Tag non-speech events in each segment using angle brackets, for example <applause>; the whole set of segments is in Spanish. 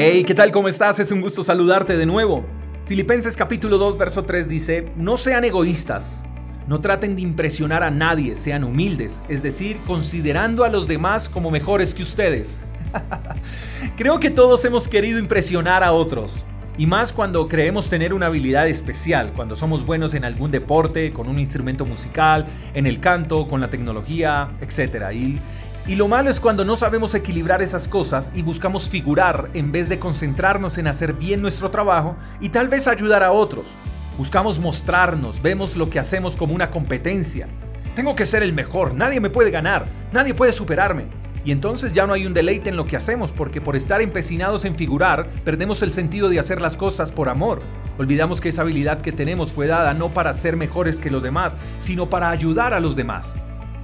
Hey, ¿qué tal? ¿Cómo estás? Es un gusto saludarte de nuevo. Filipenses capítulo 2, verso 3 dice, no sean egoístas, no traten de impresionar a nadie, sean humildes, es decir, considerando a los demás como mejores que ustedes. <laughs> Creo que todos hemos querido impresionar a otros. Y más cuando creemos tener una habilidad especial, cuando somos buenos en algún deporte, con un instrumento musical, en el canto, con la tecnología, etc. y lo malo es cuando no sabemos equilibrar esas cosas y buscamos figurar en vez de concentrarnos en hacer bien nuestro trabajo y tal vez ayudar a otros. Buscamos mostrarnos, vemos lo que hacemos como una competencia. Tengo que ser el mejor, nadie me puede ganar, nadie puede superarme. Y entonces ya no hay un deleite en lo que hacemos porque por estar empecinados en figurar perdemos el sentido de hacer las cosas por amor. Olvidamos que esa habilidad que tenemos fue dada no para ser mejores que los demás, sino para ayudar a los demás.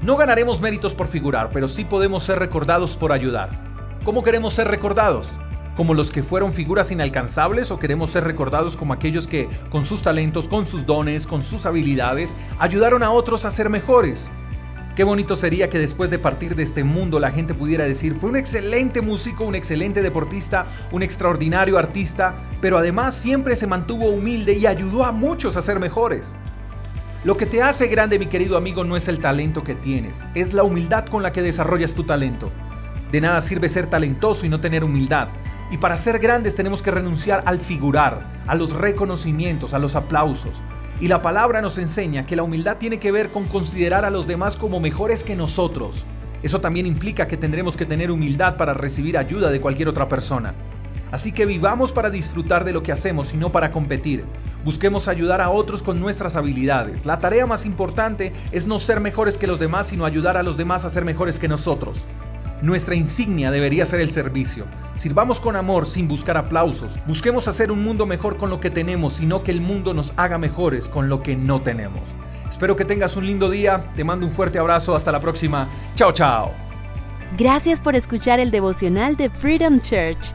No ganaremos méritos por figurar, pero sí podemos ser recordados por ayudar. ¿Cómo queremos ser recordados? ¿Como los que fueron figuras inalcanzables o queremos ser recordados como aquellos que, con sus talentos, con sus dones, con sus habilidades, ayudaron a otros a ser mejores? Qué bonito sería que después de partir de este mundo la gente pudiera decir, fue un excelente músico, un excelente deportista, un extraordinario artista, pero además siempre se mantuvo humilde y ayudó a muchos a ser mejores. Lo que te hace grande, mi querido amigo, no es el talento que tienes, es la humildad con la que desarrollas tu talento. De nada sirve ser talentoso y no tener humildad. Y para ser grandes tenemos que renunciar al figurar, a los reconocimientos, a los aplausos. Y la palabra nos enseña que la humildad tiene que ver con considerar a los demás como mejores que nosotros. Eso también implica que tendremos que tener humildad para recibir ayuda de cualquier otra persona. Así que vivamos para disfrutar de lo que hacemos y no para competir. Busquemos ayudar a otros con nuestras habilidades. La tarea más importante es no ser mejores que los demás, sino ayudar a los demás a ser mejores que nosotros. Nuestra insignia debería ser el servicio. Sirvamos con amor sin buscar aplausos. Busquemos hacer un mundo mejor con lo que tenemos y no que el mundo nos haga mejores con lo que no tenemos. Espero que tengas un lindo día. Te mando un fuerte abrazo. Hasta la próxima. Chao, chao. Gracias por escuchar el devocional de Freedom Church